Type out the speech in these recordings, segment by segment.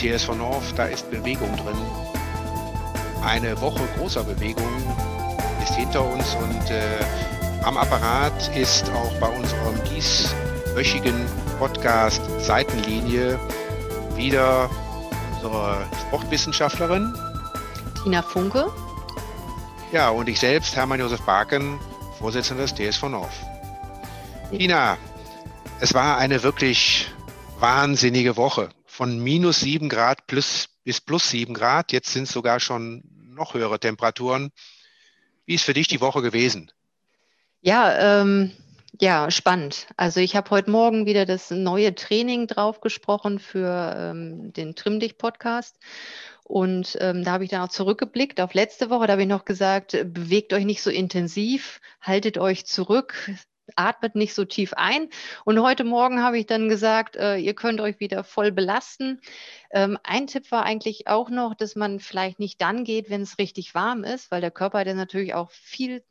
TSV North, da ist Bewegung drin. Eine Woche großer Bewegung ist hinter uns und äh, am Apparat ist auch bei unserem dieswöchigen Podcast Seitenlinie wieder unsere Sportwissenschaftlerin Tina Funke. Ja, und ich selbst, Hermann Josef Barken, Vorsitzender des TSV North. Tina, es war eine wirklich wahnsinnige Woche. Von minus sieben Grad plus, bis plus sieben Grad. Jetzt sind es sogar schon noch höhere Temperaturen. Wie ist für dich die Woche gewesen? Ja, ähm, ja, spannend. Also ich habe heute Morgen wieder das neue Training drauf gesprochen für ähm, den Trimm dich Podcast. Und ähm, da habe ich dann auch zurückgeblickt auf letzte Woche. Da habe ich noch gesagt, bewegt euch nicht so intensiv, haltet euch zurück, atmet nicht so tief ein. Und heute Morgen habe ich dann gesagt, äh, ihr könnt euch wieder voll belasten. Ähm, ein Tipp war eigentlich auch noch, dass man vielleicht nicht dann geht, wenn es richtig warm ist, weil der Körper hat ja natürlich auch viel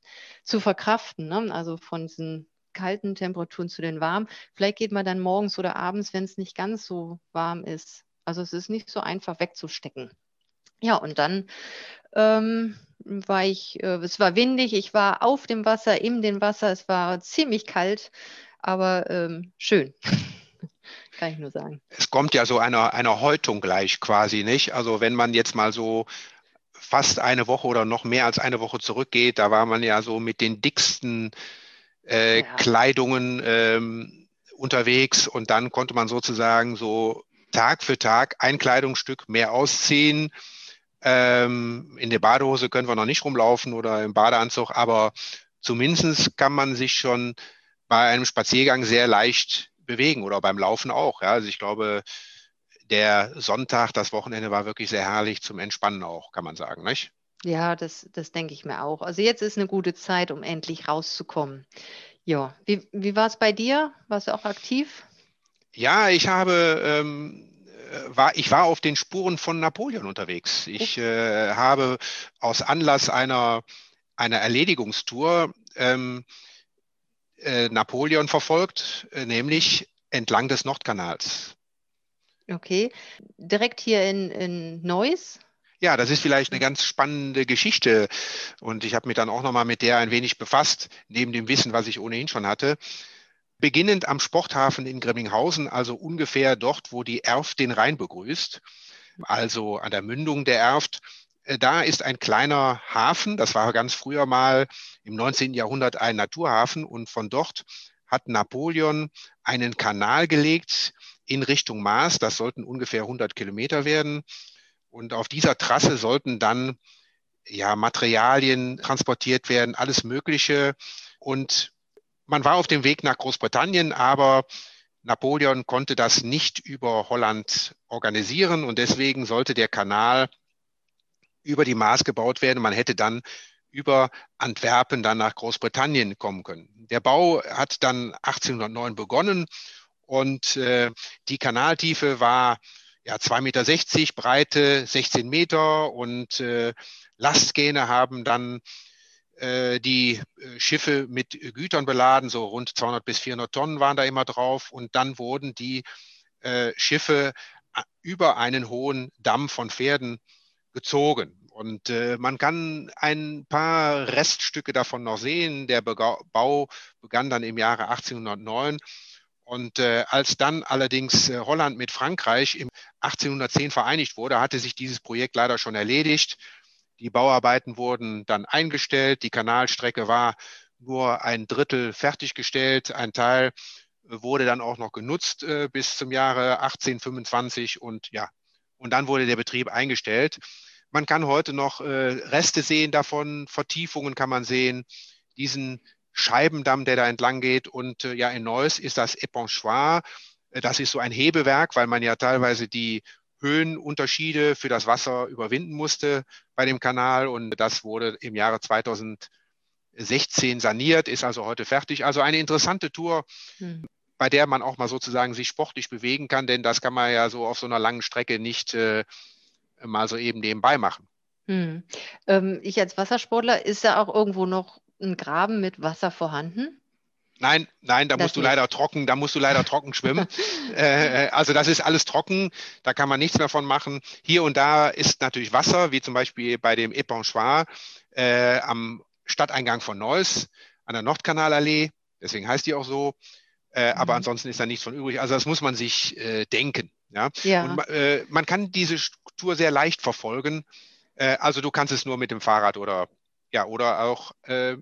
zu verkraften. Ne? Also von diesen kalten Temperaturen zu den warmen. Vielleicht geht man dann morgens oder abends, wenn es nicht ganz so warm ist. Also es ist nicht so einfach wegzustecken. Ja, und dann ähm, war ich, äh, es war windig, ich war auf dem Wasser, in dem Wasser, es war ziemlich kalt, aber ähm, schön. Kann ich nur sagen. Es kommt ja so einer, einer Häutung gleich quasi, nicht? Also wenn man jetzt mal so fast eine Woche oder noch mehr als eine Woche zurückgeht, da war man ja so mit den dicksten äh, ja. Kleidungen ähm, unterwegs und dann konnte man sozusagen so Tag für Tag ein Kleidungsstück mehr ausziehen ähm, in der Badehose können wir noch nicht rumlaufen oder im Badeanzug, aber zumindest kann man sich schon bei einem Spaziergang sehr leicht bewegen oder beim Laufen auch. Ja. Also ich glaube, der Sonntag, das Wochenende war wirklich sehr herrlich zum Entspannen auch, kann man sagen, nicht? Ja, das, das denke ich mir auch. Also jetzt ist eine gute Zeit, um endlich rauszukommen. Ja, wie, wie war es bei dir? Warst du auch aktiv? Ja, ich habe ähm, war, ich war auf den Spuren von Napoleon unterwegs. Ich äh, habe aus Anlass einer, einer Erledigungstour ähm, äh, Napoleon verfolgt, äh, nämlich entlang des Nordkanals. Okay, direkt hier in, in Neuss? Ja, das ist vielleicht eine ganz spannende Geschichte und ich habe mich dann auch nochmal mit der ein wenig befasst, neben dem Wissen, was ich ohnehin schon hatte beginnend am Sporthafen in Grimminghausen, also ungefähr dort, wo die Erft den Rhein begrüßt, also an der Mündung der Erft. Äh, da ist ein kleiner Hafen, das war ganz früher mal im 19. Jahrhundert ein Naturhafen und von dort hat Napoleon einen Kanal gelegt in Richtung Mars. Das sollten ungefähr 100 Kilometer werden. Und auf dieser Trasse sollten dann ja Materialien transportiert werden, alles Mögliche. Und man war auf dem Weg nach Großbritannien, aber Napoleon konnte das nicht über Holland organisieren und deswegen sollte der Kanal über die Maas gebaut werden. Man hätte dann über Antwerpen dann nach Großbritannien kommen können. Der Bau hat dann 1809 begonnen und äh, die Kanaltiefe war ja 2,60 Meter, Breite 16 Meter und äh, Lastgähne haben dann die äh, Schiffe mit Gütern beladen, so rund 200 bis 400 Tonnen waren da immer drauf. Und dann wurden die äh, Schiffe über einen hohen Damm von Pferden gezogen. Und äh, man kann ein paar Reststücke davon noch sehen. Der Bau begann dann im Jahre 1809. Und äh, als dann allerdings äh, Holland mit Frankreich im 1810 vereinigt wurde, hatte sich dieses Projekt leider schon erledigt. Die Bauarbeiten wurden dann eingestellt. Die Kanalstrecke war nur ein Drittel fertiggestellt. Ein Teil wurde dann auch noch genutzt äh, bis zum Jahre 1825 und ja, und dann wurde der Betrieb eingestellt. Man kann heute noch äh, Reste sehen davon, Vertiefungen kann man sehen, diesen Scheibendamm, der da entlang geht. Und äh, ja, in Neuss ist das Eponchoir. Äh, das ist so ein Hebewerk, weil man ja teilweise die Höhenunterschiede für das Wasser überwinden musste bei dem Kanal. Und das wurde im Jahre 2016 saniert, ist also heute fertig. Also eine interessante Tour, hm. bei der man auch mal sozusagen sich sportlich bewegen kann, denn das kann man ja so auf so einer langen Strecke nicht äh, mal so eben nebenbei machen. Hm. Ähm, ich als Wassersportler, ist da auch irgendwo noch ein Graben mit Wasser vorhanden? Nein, nein, da das musst du nicht. leider trocken, da musst du leider trocken schwimmen. äh, also das ist alles trocken, da kann man nichts mehr von machen. Hier und da ist natürlich Wasser, wie zum Beispiel bei dem Epanchoir äh, am Stadteingang von Neuss an der Nordkanalallee. Deswegen heißt die auch so. Äh, mhm. Aber ansonsten ist da nichts von übrig. Also das muss man sich äh, denken. Ja? ja. Und, äh, man kann diese Struktur sehr leicht verfolgen. Äh, also du kannst es nur mit dem Fahrrad oder ja oder auch äh,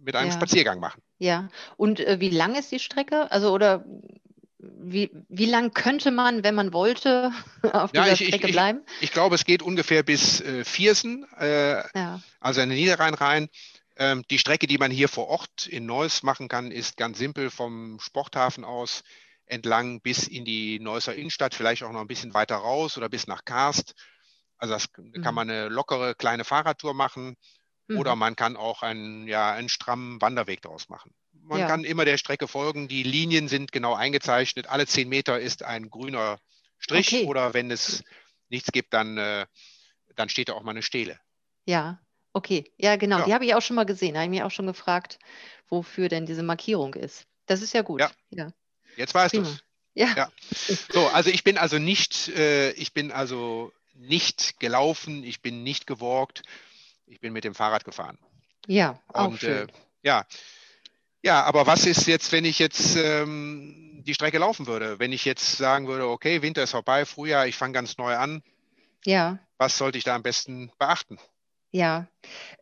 mit einem ja. Spaziergang machen. Ja. Und äh, wie lang ist die Strecke? Also oder wie, wie lang könnte man, wenn man wollte, auf ja, dieser ich, Strecke ich, bleiben? Ich, ich, glaube, es geht ungefähr bis äh, Viersen, äh, ja. also in den Niederrhein rein. Ähm, die Strecke, die man hier vor Ort in Neuss machen kann, ist ganz simpel vom Sporthafen aus entlang bis in die Neusser Innenstadt, vielleicht auch noch ein bisschen weiter raus oder bis nach Karst. Also das mhm. kann man eine lockere kleine Fahrradtour machen mhm. oder man kann auch einen, ja, einen strammen Wanderweg daraus machen. Man ja. kann immer der Strecke folgen. Die Linien sind genau eingezeichnet. Alle zehn Meter ist ein grüner Strich okay. oder wenn es nichts gibt, dann, äh, dann steht da auch mal eine Stele. Ja, Okay, ja, genau. Ja. Die habe ich auch schon mal gesehen. Da habe ich mich auch schon gefragt, wofür denn diese Markierung ist. Das ist ja gut. Ja. ja. Jetzt weißt du es. Ja. ja. So, also ich bin also nicht, äh, ich bin also nicht gelaufen, ich bin nicht gewalkt, ich bin mit dem Fahrrad gefahren. Ja, auch Und, schön. Äh, ja. Ja, aber was ist jetzt, wenn ich jetzt ähm, die Strecke laufen würde? Wenn ich jetzt sagen würde, okay, Winter ist vorbei, Frühjahr, ich fange ganz neu an. Ja. Was sollte ich da am besten beachten? Ja,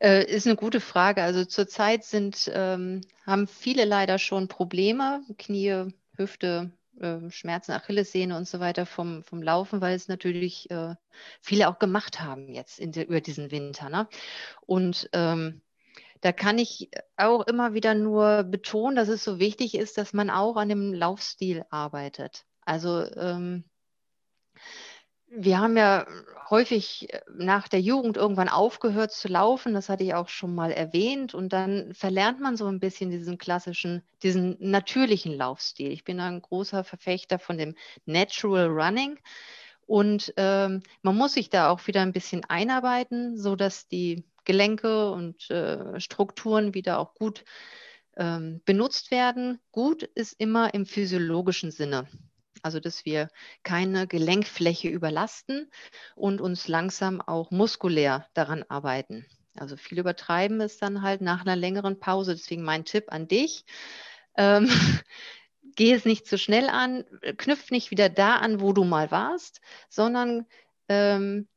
äh, ist eine gute Frage. Also zurzeit sind, ähm, haben viele leider schon Probleme, Knie, Hüfte, äh, Schmerzen, Achillessehne und so weiter vom, vom Laufen, weil es natürlich äh, viele auch gemacht haben jetzt in der, über diesen Winter. Ne? Und ähm, da kann ich auch immer wieder nur betonen, dass es so wichtig ist, dass man auch an dem Laufstil arbeitet. Also ähm, wir haben ja häufig äh, nach der Jugend irgendwann aufgehört zu laufen, das hatte ich auch schon mal erwähnt, und dann verlernt man so ein bisschen diesen klassischen, diesen natürlichen Laufstil. Ich bin ein großer Verfechter von dem Natural Running. Und ähm, man muss sich da auch wieder ein bisschen einarbeiten, sodass die Gelenke und äh, Strukturen wieder auch gut ähm, benutzt werden. Gut ist immer im physiologischen Sinne. Also dass wir keine Gelenkfläche überlasten und uns langsam auch muskulär daran arbeiten. Also viel übertreiben ist dann halt nach einer längeren Pause. Deswegen mein Tipp an dich. Ähm, geh es nicht zu schnell an, knüpf nicht wieder da an, wo du mal warst, sondern ähm,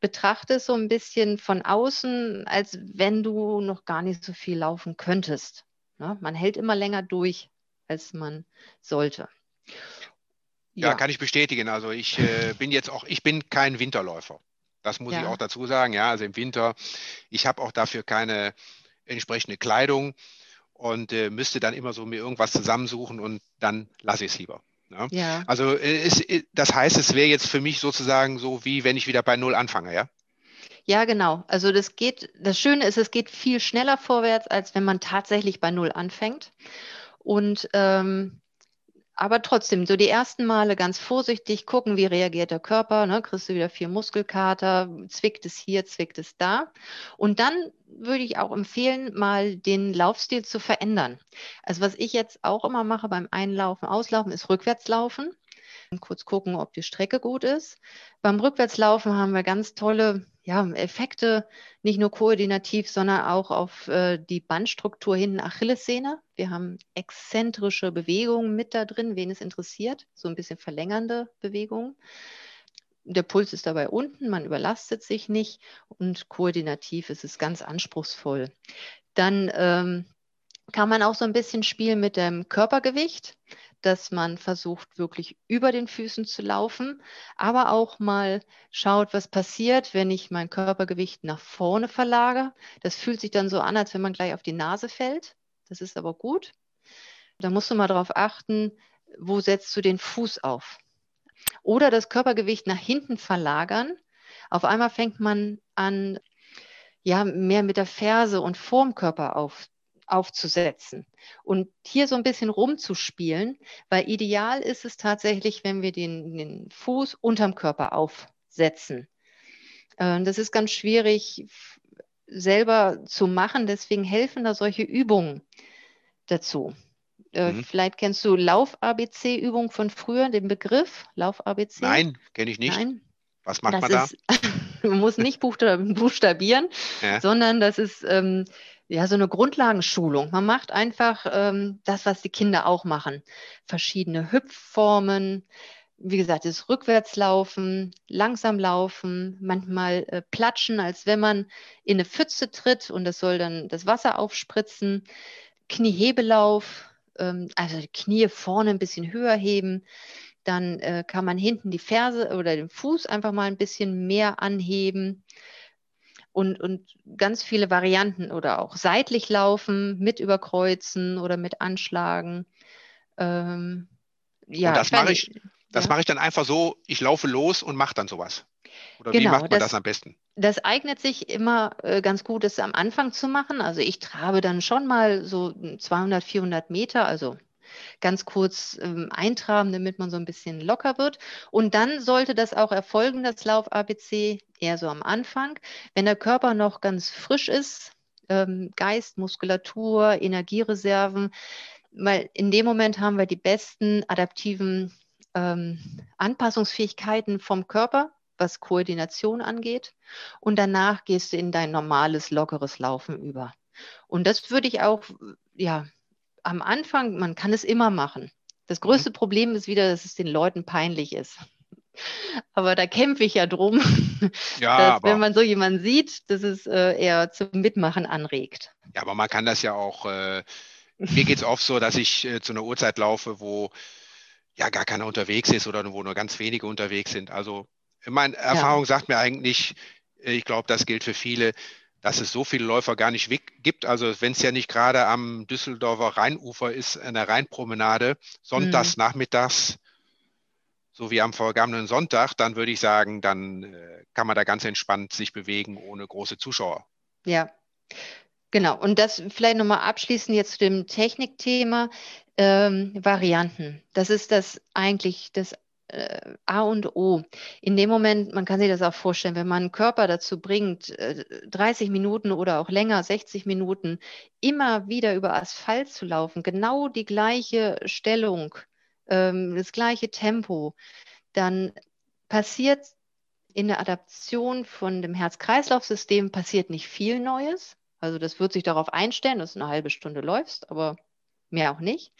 betrachte es so ein bisschen von außen, als wenn du noch gar nicht so viel laufen könntest. Ne? Man hält immer länger durch, als man sollte. Ja, ja, kann ich bestätigen. Also ich äh, bin jetzt auch, ich bin kein Winterläufer. Das muss ja. ich auch dazu sagen. Ja, also im Winter, ich habe auch dafür keine entsprechende Kleidung und äh, müsste dann immer so mir irgendwas zusammensuchen und dann lasse ich es lieber. Ja? ja. Also äh, es, äh, das heißt, es wäre jetzt für mich sozusagen so, wie wenn ich wieder bei Null anfange, ja? Ja, genau. Also das geht, das Schöne ist, es geht viel schneller vorwärts, als wenn man tatsächlich bei Null anfängt. Und ähm, aber trotzdem, so die ersten Male ganz vorsichtig gucken, wie reagiert der Körper. Ne? Kriegst du wieder viel Muskelkater, zwickt es hier, zwickt es da. Und dann würde ich auch empfehlen, mal den Laufstil zu verändern. Also was ich jetzt auch immer mache beim Einlaufen, Auslaufen, ist Rückwärtslaufen. Kurz gucken, ob die Strecke gut ist. Beim Rückwärtslaufen haben wir ganz tolle ja, Effekte, nicht nur koordinativ, sondern auch auf äh, die Bandstruktur hinten Achillessehne. Wir haben exzentrische Bewegungen mit da drin, wen es interessiert, so ein bisschen verlängernde Bewegungen. Der Puls ist dabei unten, man überlastet sich nicht und koordinativ ist es ganz anspruchsvoll. Dann ähm, kann man auch so ein bisschen spielen mit dem Körpergewicht dass man versucht, wirklich über den Füßen zu laufen, aber auch mal schaut, was passiert, wenn ich mein Körpergewicht nach vorne verlagere. Das fühlt sich dann so an, als wenn man gleich auf die Nase fällt. Das ist aber gut. Da musst du mal darauf achten, wo setzt du den Fuß auf. Oder das Körpergewicht nach hinten verlagern. Auf einmal fängt man an, ja, mehr mit der Ferse und vorm Körper auf, aufzusetzen und hier so ein bisschen rumzuspielen, weil ideal ist es tatsächlich, wenn wir den, den Fuß unterm Körper aufsetzen. Äh, das ist ganz schwierig selber zu machen, deswegen helfen da solche Übungen dazu. Äh, mhm. Vielleicht kennst du Lauf-ABC-Übung von früher, den Begriff Lauf-ABC? Nein, kenne ich nicht. Nein. Was macht das man da? Ist, man muss nicht buchstabieren, ja. sondern das ist ähm, ja so eine Grundlagenschulung. Man macht einfach ähm, das, was die Kinder auch machen. Verschiedene Hüpfformen, wie gesagt, das Rückwärtslaufen, langsam laufen, manchmal äh, platschen, als wenn man in eine Pfütze tritt und das soll dann das Wasser aufspritzen. Kniehebelauf, ähm, also die Knie vorne ein bisschen höher heben. Dann äh, kann man hinten die Ferse oder den Fuß einfach mal ein bisschen mehr anheben. Und, und ganz viele Varianten oder auch seitlich laufen, mit überkreuzen oder mit anschlagen. Ähm, ja, und das mache ich, das ja. mache ich dann einfach so, ich laufe los und mache dann sowas. Oder genau, wie macht man das, das, am besten? Das eignet sich immer äh, ganz gut, das am Anfang zu machen. Also ich trabe dann schon mal so 200, 400 Meter, also ganz kurz ähm, eintraben, damit man so ein bisschen locker wird. Und dann sollte das auch erfolgen, das Lauf-ABC, eher so am Anfang. Wenn der Körper noch ganz frisch ist, ähm, Geist, Muskulatur, Energiereserven, weil in dem Moment haben wir die besten adaptiven ähm, Anpassungsfähigkeiten vom Körper, was Koordination angeht. Und danach gehst du in dein normales, lockeres Laufen über. Und das würde ich auch, ja, am Anfang, man kann es immer machen. Das mhm. größte. Problem ist wieder, dass es den Leuten peinlich ist. Aber da kämpfe ich ja drum, ja, dass wenn man so jemanden sieht, dass es äh, eher zum Mitmachen anregt. Ja, aber man kann das ja auch, äh, mir geht es oft so, dass ich äh, zu einer Uhrzeit laufe, wo ja gar keiner unterwegs ist oder wo nur ganz wenige unterwegs sind. Also meine Erfahrung ja. sagt mir eigentlich, äh, ich glaube, das gilt für viele, dass es so viele Läufer gar nicht gibt. Also wenn es ja nicht gerade am Düsseldorfer Rheinufer ist, eine Rheinpromenade, sonntags, mhm. nachmittags, so wie am vergangenen Sonntag, dann würde ich sagen, dann äh, kann man da ganz entspannt sich bewegen ohne große Zuschauer. Ja, genau. Und das vielleicht nochmal abschließend jetzt zu dem Technikthema ähm, Varianten. Das ist das eigentlich das äh, A und O. In dem Moment, man kann sich das auch vorstellen, wenn man einen Körper dazu bringt, äh, 30 Minuten oder auch länger, 60 Minuten, immer wieder über Asphalt zu laufen, genau die gleiche Stellung, ähm, das gleiche Tempo, dann passiert in der Adaption von dem Herz-Kreislauf-System passiert nicht viel Neues. Also das wird sich darauf einstellen, dass du eine halbe Stunde läufst, aber mehr auch nicht.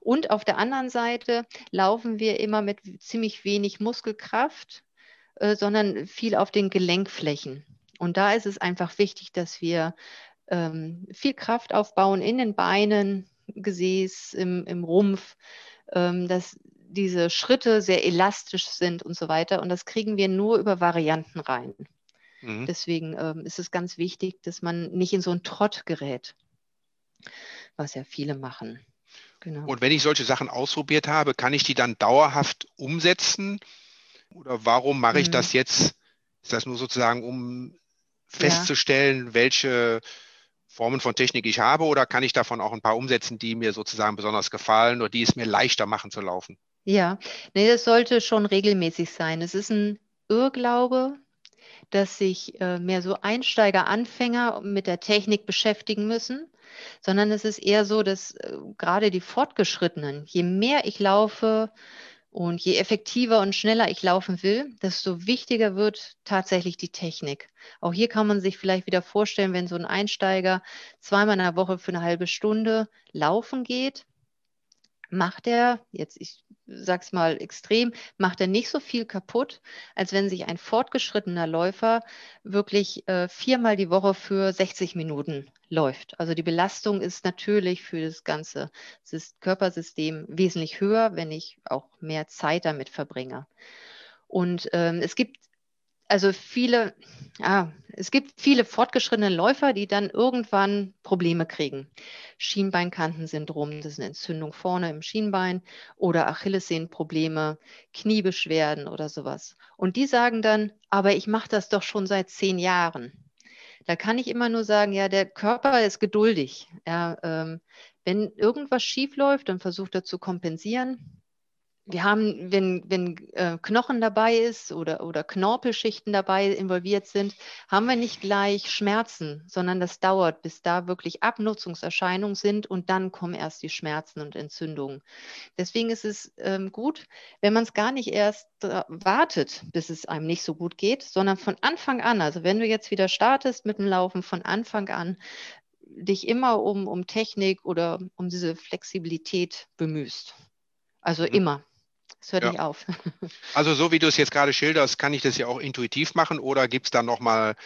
Und auf der anderen Seite laufen wir immer mit ziemlich wenig Muskelkraft, äh, sondern viel auf den Gelenkflächen. Und da ist es einfach wichtig, dass wir ähm, viel Kraft aufbauen in den Beinen, Gesäß, im, im Rumpf, ähm, dass diese Schritte sehr elastisch sind und so weiter. Und das kriegen wir nur über Varianten rein. Mhm. Deswegen ähm, ist es ganz wichtig, dass man nicht in so einen Trott gerät was ja viele machen. Genau. Und wenn ich solche Sachen ausprobiert habe, kann ich die dann dauerhaft umsetzen? Oder warum mache ich mhm. das jetzt? Ist das nur sozusagen, um festzustellen, ja. welche Formen von Technik ich habe? Oder kann ich davon auch ein paar umsetzen, die mir sozusagen besonders gefallen oder die es mir leichter machen zu laufen? Ja, nee, das sollte schon regelmäßig sein. Es ist ein Irrglaube, dass sich äh, mehr so Einsteiger, Anfänger mit der Technik beschäftigen müssen sondern es ist eher so, dass äh, gerade die Fortgeschrittenen, je mehr ich laufe und je effektiver und schneller ich laufen will, desto wichtiger wird tatsächlich die Technik. Auch hier kann man sich vielleicht wieder vorstellen, wenn so ein Einsteiger zweimal in der Woche für eine halbe Stunde laufen geht, macht er, jetzt ich sag's mal extrem, macht er nicht so viel kaputt, als wenn sich ein fortgeschrittener Läufer wirklich äh, viermal die Woche für 60 Minuten läuft. Also die Belastung ist natürlich für das ganze Körpersystem wesentlich höher, wenn ich auch mehr Zeit damit verbringe. Und ähm, es gibt also viele, ja, es gibt viele fortgeschrittene Läufer, die dann irgendwann Probleme kriegen. Schienbeinkantensyndrom, das ist eine Entzündung vorne im Schienbein oder Achillessehnenprobleme, Kniebeschwerden oder sowas. Und die sagen dann, aber ich mache das doch schon seit zehn Jahren. Da kann ich immer nur sagen, ja, der Körper ist geduldig. Ja, ähm, wenn irgendwas schief läuft, dann versucht er zu kompensieren. Wir haben, wenn, wenn äh, Knochen dabei ist oder, oder Knorpelschichten dabei involviert sind, haben wir nicht gleich Schmerzen, sondern das dauert, bis da wirklich Abnutzungserscheinungen sind und dann kommen erst die Schmerzen und Entzündungen. Deswegen ist es ähm, gut, wenn man es gar nicht erst äh, wartet, bis es einem nicht so gut geht, sondern von Anfang an, also wenn du jetzt wieder startest mit dem Laufen, von Anfang an dich immer um, um Technik oder um diese Flexibilität bemühst. Also mhm. immer. Es hört ja. nicht auf. also so wie du es jetzt gerade schilderst, kann ich das ja auch intuitiv machen oder gibt es da nochmal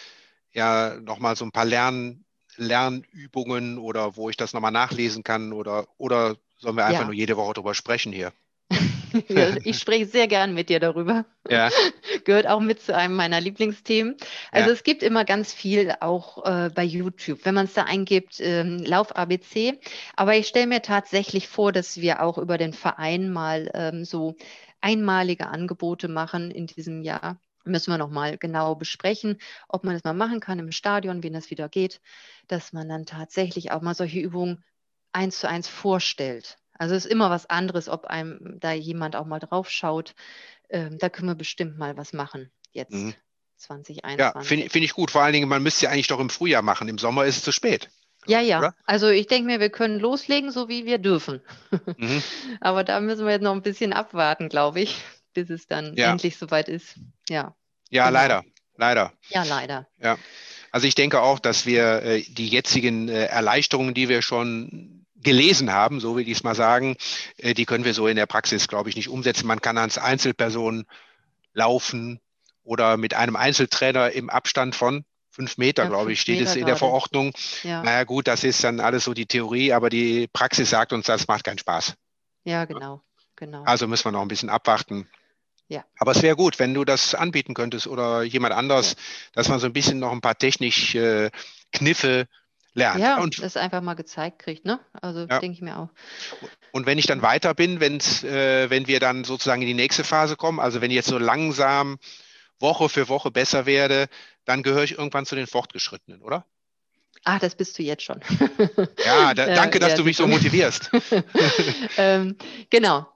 ja, noch so ein paar Lern, Lernübungen oder wo ich das nochmal nachlesen kann oder, oder sollen wir einfach ja. nur jede Woche drüber sprechen hier? ich spreche sehr gern mit dir darüber. Ja. Gehört auch mit zu einem meiner Lieblingsthemen. Also ja. es gibt immer ganz viel auch äh, bei YouTube, wenn man es da eingibt, ähm, Lauf ABC. Aber ich stelle mir tatsächlich vor, dass wir auch über den Verein mal ähm, so einmalige Angebote machen in diesem Jahr. Müssen wir nochmal genau besprechen, ob man das mal machen kann im Stadion, wie das wieder geht, dass man dann tatsächlich auch mal solche Übungen eins zu eins vorstellt. Also es ist immer was anderes, ob einem da jemand auch mal drauf schaut. Ähm, da können wir bestimmt mal was machen jetzt. Mhm. 2021. Ja, finde find ich gut. Vor allen Dingen, man müsste ja eigentlich doch im Frühjahr machen. Im Sommer ist es zu spät. Ja, ja. Oder? Also ich denke mir, wir können loslegen, so wie wir dürfen. Mhm. Aber da müssen wir jetzt noch ein bisschen abwarten, glaube ich, bis es dann ja. endlich soweit ist. Ja. Ja, genau. leider. Leider. Ja, leider. Ja. Also ich denke auch, dass wir äh, die jetzigen äh, Erleichterungen, die wir schon gelesen haben, so will ich es mal sagen, äh, die können wir so in der Praxis, glaube ich, nicht umsetzen. Man kann als Einzelperson laufen oder mit einem Einzeltrainer im Abstand von fünf Meter, ja, glaube ich, steht Meter es in der Verordnung. Ja. Naja gut, das ist dann alles so die Theorie, aber die Praxis sagt uns, das macht keinen Spaß. Ja, genau. genau. Also müssen wir noch ein bisschen abwarten. Ja. Aber es wäre gut, wenn du das anbieten könntest oder jemand anders, ja. dass man so ein bisschen noch ein paar technische äh, Kniffe lernt. Ja, und das einfach mal gezeigt kriegt, ne? Also ja. denke ich mir auch. Und wenn ich dann weiter bin, wenn's, äh, wenn wir dann sozusagen in die nächste Phase kommen, also wenn ich jetzt so langsam Woche für Woche besser werde, dann gehöre ich irgendwann zu den Fortgeschrittenen, oder? Ach, das bist du jetzt schon. Ja, da, danke, dass ja, du mich so motivierst. ähm, genau.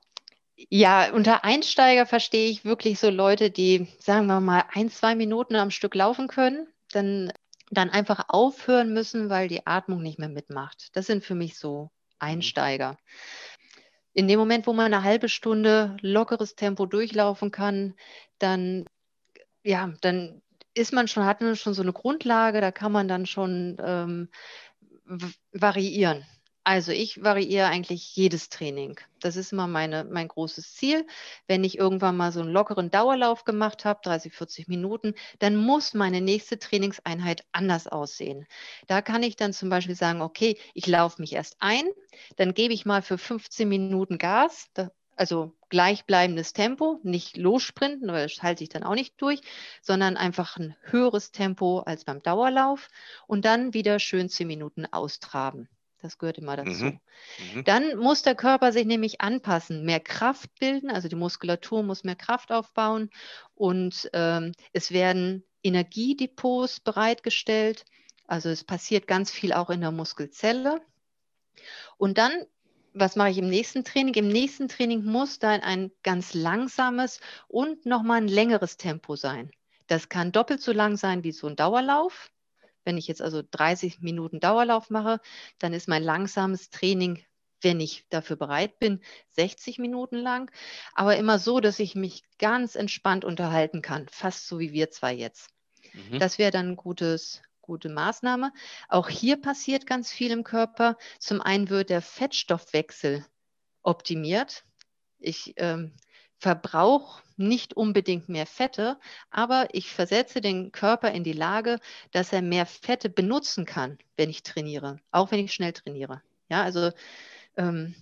Ja, unter Einsteiger verstehe ich wirklich so Leute, die, sagen wir mal, ein, zwei Minuten am Stück laufen können. Dann dann einfach aufhören müssen, weil die Atmung nicht mehr mitmacht. Das sind für mich so mhm. Einsteiger. In dem Moment, wo man eine halbe Stunde lockeres Tempo durchlaufen kann, dann, ja, dann ist man schon, hat man schon so eine Grundlage, da kann man dann schon ähm, variieren. Also ich variiere eigentlich jedes Training. Das ist immer meine, mein großes Ziel. Wenn ich irgendwann mal so einen lockeren Dauerlauf gemacht habe, 30, 40 Minuten, dann muss meine nächste Trainingseinheit anders aussehen. Da kann ich dann zum Beispiel sagen, okay, ich laufe mich erst ein, dann gebe ich mal für 15 Minuten Gas, also gleichbleibendes Tempo, nicht lossprinten, weil das halte ich dann auch nicht durch, sondern einfach ein höheres Tempo als beim Dauerlauf und dann wieder schön 10 Minuten austraben. Das gehört immer dazu. Mhm. Mhm. Dann muss der Körper sich nämlich anpassen, mehr Kraft bilden, also die Muskulatur muss mehr Kraft aufbauen und ähm, es werden Energiedepots bereitgestellt. Also es passiert ganz viel auch in der Muskelzelle. Und dann, was mache ich im nächsten Training? Im nächsten Training muss dann ein ganz langsames und nochmal ein längeres Tempo sein. Das kann doppelt so lang sein wie so ein Dauerlauf. Wenn ich jetzt also 30 Minuten Dauerlauf mache, dann ist mein langsames Training, wenn ich dafür bereit bin, 60 Minuten lang. Aber immer so, dass ich mich ganz entspannt unterhalten kann, fast so wie wir zwei jetzt. Mhm. Das wäre dann ein gutes, gute Maßnahme. Auch hier passiert ganz viel im Körper. Zum einen wird der Fettstoffwechsel optimiert. Ich ähm, verbrauche nicht unbedingt mehr Fette, aber ich versetze den Körper in die Lage, dass er mehr Fette benutzen kann, wenn ich trainiere, auch wenn ich schnell trainiere. Ja, also ähm,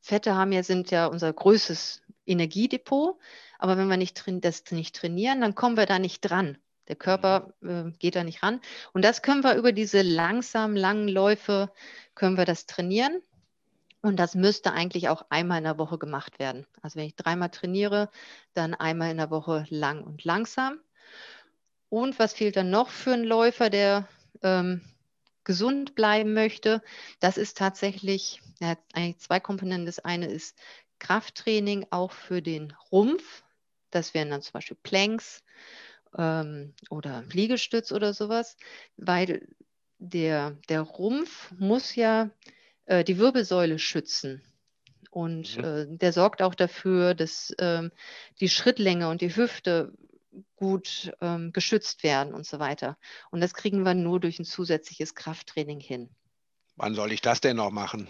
Fette haben ja, sind ja unser größtes Energiedepot, aber wenn wir nicht das nicht trainieren, dann kommen wir da nicht dran. Der Körper äh, geht da nicht ran. Und das können wir über diese langsamen, langen Läufe, können wir das trainieren. Und das müsste eigentlich auch einmal in der Woche gemacht werden. Also wenn ich dreimal trainiere, dann einmal in der Woche lang und langsam. Und was fehlt dann noch für einen Läufer, der ähm, gesund bleiben möchte? Das ist tatsächlich, hat eigentlich zwei Komponenten. Das eine ist Krafttraining auch für den Rumpf. Das wären dann zum Beispiel Planks ähm, oder Liegestütz oder sowas, weil der, der Rumpf muss ja äh, die Wirbelsäule schützen. Und mhm. äh, der sorgt auch dafür, dass ähm, die Schrittlänge und die Hüfte gut ähm, geschützt werden und so weiter. Und das kriegen wir nur durch ein zusätzliches Krafttraining hin. Wann soll ich das denn noch machen?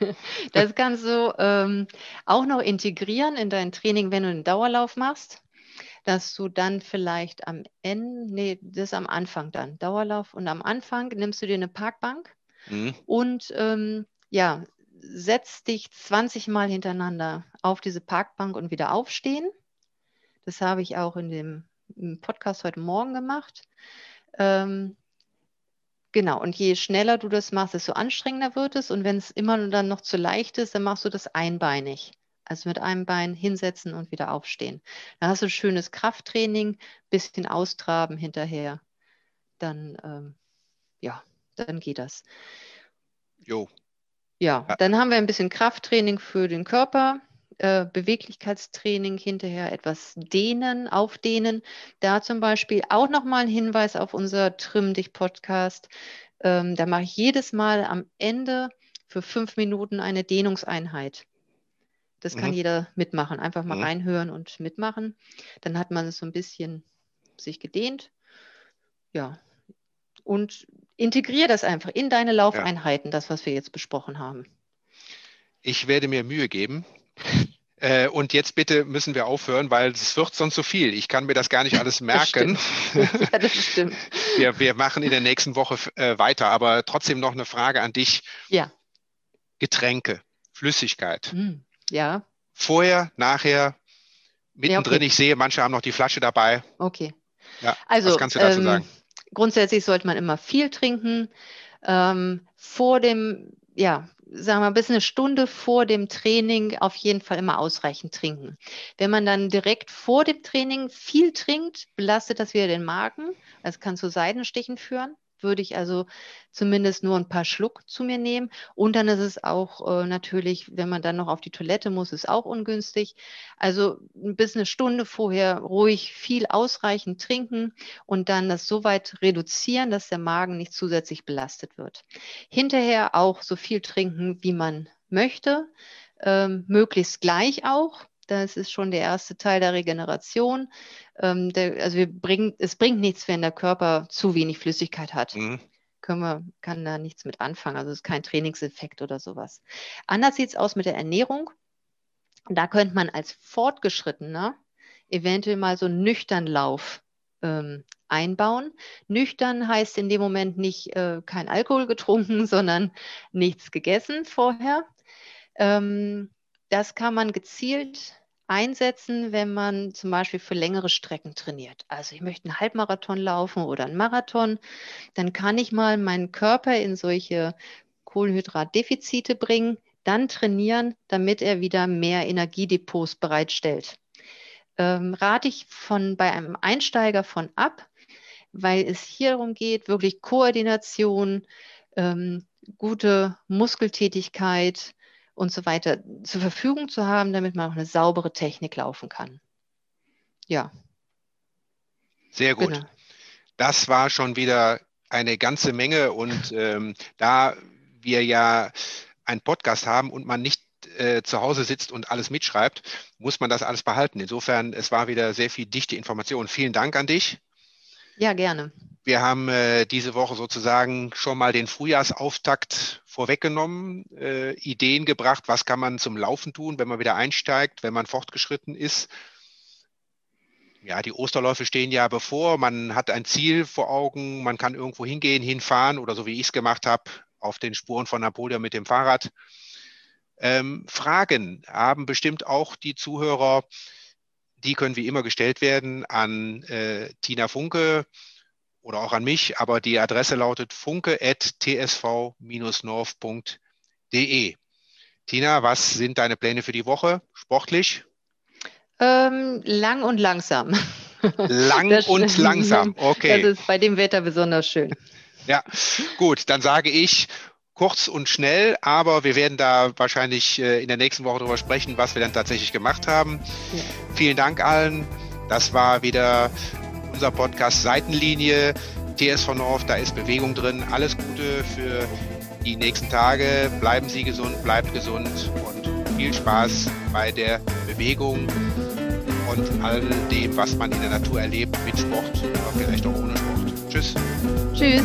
das kannst du ähm, auch noch integrieren in dein Training, wenn du einen Dauerlauf machst, dass du dann vielleicht am Ende, nee, das am Anfang dann, Dauerlauf und am Anfang nimmst du dir eine Parkbank mhm. und ähm, ja, setzt dich 20 Mal hintereinander auf diese Parkbank und wieder aufstehen. Das habe ich auch in dem Podcast heute Morgen gemacht. Ähm, genau, und je schneller du das machst, desto anstrengender wird es. Und wenn es immer dann noch zu leicht ist, dann machst du das einbeinig. Also mit einem Bein hinsetzen und wieder aufstehen. Dann hast du ein schönes Krafttraining, bisschen austraben hinterher. Dann, ähm, ja, dann geht das. Jo, ja, dann haben wir ein bisschen Krafttraining für den Körper, äh, Beweglichkeitstraining hinterher, etwas dehnen, aufdehnen. Da zum Beispiel auch nochmal ein Hinweis auf unser Trimm dich Podcast. Ähm, da mache ich jedes Mal am Ende für fünf Minuten eine Dehnungseinheit. Das kann mhm. jeder mitmachen. Einfach mal mhm. reinhören und mitmachen. Dann hat man es so ein bisschen sich gedehnt. Ja. Und Integriere das einfach in deine Laufeinheiten, ja. das, was wir jetzt besprochen haben. Ich werde mir Mühe geben. Äh, und jetzt bitte müssen wir aufhören, weil es wird sonst so viel. Ich kann mir das gar nicht alles merken. Das ja, das stimmt. Wir, wir machen in der nächsten Woche äh, weiter, aber trotzdem noch eine Frage an dich. Ja. Getränke, Flüssigkeit. Hm, ja. Vorher, nachher, mittendrin. Ja, okay. Ich sehe, manche haben noch die Flasche dabei. Okay. Ja, also, was kannst du dazu ähm, sagen? Grundsätzlich sollte man immer viel trinken. Ähm, vor dem, ja, sagen wir bis eine Stunde vor dem Training auf jeden Fall immer ausreichend trinken. Wenn man dann direkt vor dem Training viel trinkt, belastet das wieder den Magen. Das kann zu Seidenstichen führen würde ich also zumindest nur ein paar Schluck zu mir nehmen. Und dann ist es auch äh, natürlich, wenn man dann noch auf die Toilette muss, ist auch ungünstig. Also bis eine Stunde vorher ruhig viel ausreichend trinken und dann das so weit reduzieren, dass der Magen nicht zusätzlich belastet wird. Hinterher auch so viel trinken, wie man möchte, ähm, möglichst gleich auch. Das ist schon der erste Teil der Regeneration. Ähm, der, also wir bringen, es bringt nichts, wenn der Körper zu wenig Flüssigkeit hat. Mhm. Können wir, kann da nichts mit anfangen. Also es ist kein Trainingseffekt oder sowas. Anders sieht es aus mit der Ernährung. Da könnte man als Fortgeschrittener eventuell mal so einen nüchtern Lauf ähm, einbauen. Nüchtern heißt in dem Moment nicht äh, kein Alkohol getrunken, sondern nichts gegessen vorher. Ähm, das kann man gezielt einsetzen, wenn man zum Beispiel für längere Strecken trainiert. Also ich möchte einen Halbmarathon laufen oder einen Marathon, dann kann ich mal meinen Körper in solche Kohlenhydratdefizite bringen, dann trainieren, damit er wieder mehr Energiedepots bereitstellt. Ähm, rate ich von bei einem Einsteiger von ab, weil es hier darum geht, wirklich Koordination, ähm, gute Muskeltätigkeit, und so weiter zur Verfügung zu haben, damit man auch eine saubere Technik laufen kann. Ja. Sehr gut. Genau. Das war schon wieder eine ganze Menge und ähm, da wir ja einen Podcast haben und man nicht äh, zu Hause sitzt und alles mitschreibt, muss man das alles behalten. Insofern, es war wieder sehr viel dichte Information. Vielen Dank an dich. Ja, gerne. Wir haben äh, diese Woche sozusagen schon mal den Frühjahrsauftakt vorweggenommen, äh, Ideen gebracht, was kann man zum Laufen tun, wenn man wieder einsteigt, wenn man fortgeschritten ist. Ja, die Osterläufe stehen ja bevor, man hat ein Ziel vor Augen, man kann irgendwo hingehen, hinfahren oder so wie ich es gemacht habe, auf den Spuren von Napoleon mit dem Fahrrad. Ähm, Fragen haben bestimmt auch die Zuhörer, die können wie immer gestellt werden an äh, Tina Funke oder auch an mich, aber die Adresse lautet funke.tsv-north.de. Tina, was sind deine Pläne für die Woche sportlich? Ähm, lang und langsam. Lang das, und langsam, okay. Das ist bei dem Wetter besonders schön. Ja, gut, dann sage ich kurz und schnell, aber wir werden da wahrscheinlich äh, in der nächsten Woche darüber sprechen, was wir dann tatsächlich gemacht haben. Ja. Vielen Dank allen. Das war wieder unser Podcast Seitenlinie, TSV North, da ist Bewegung drin. Alles Gute für die nächsten Tage. Bleiben Sie gesund, bleibt gesund und viel Spaß bei der Bewegung und all dem, was man in der Natur erlebt, mit Sport oder vielleicht auch ohne Sport. Tschüss. Tschüss.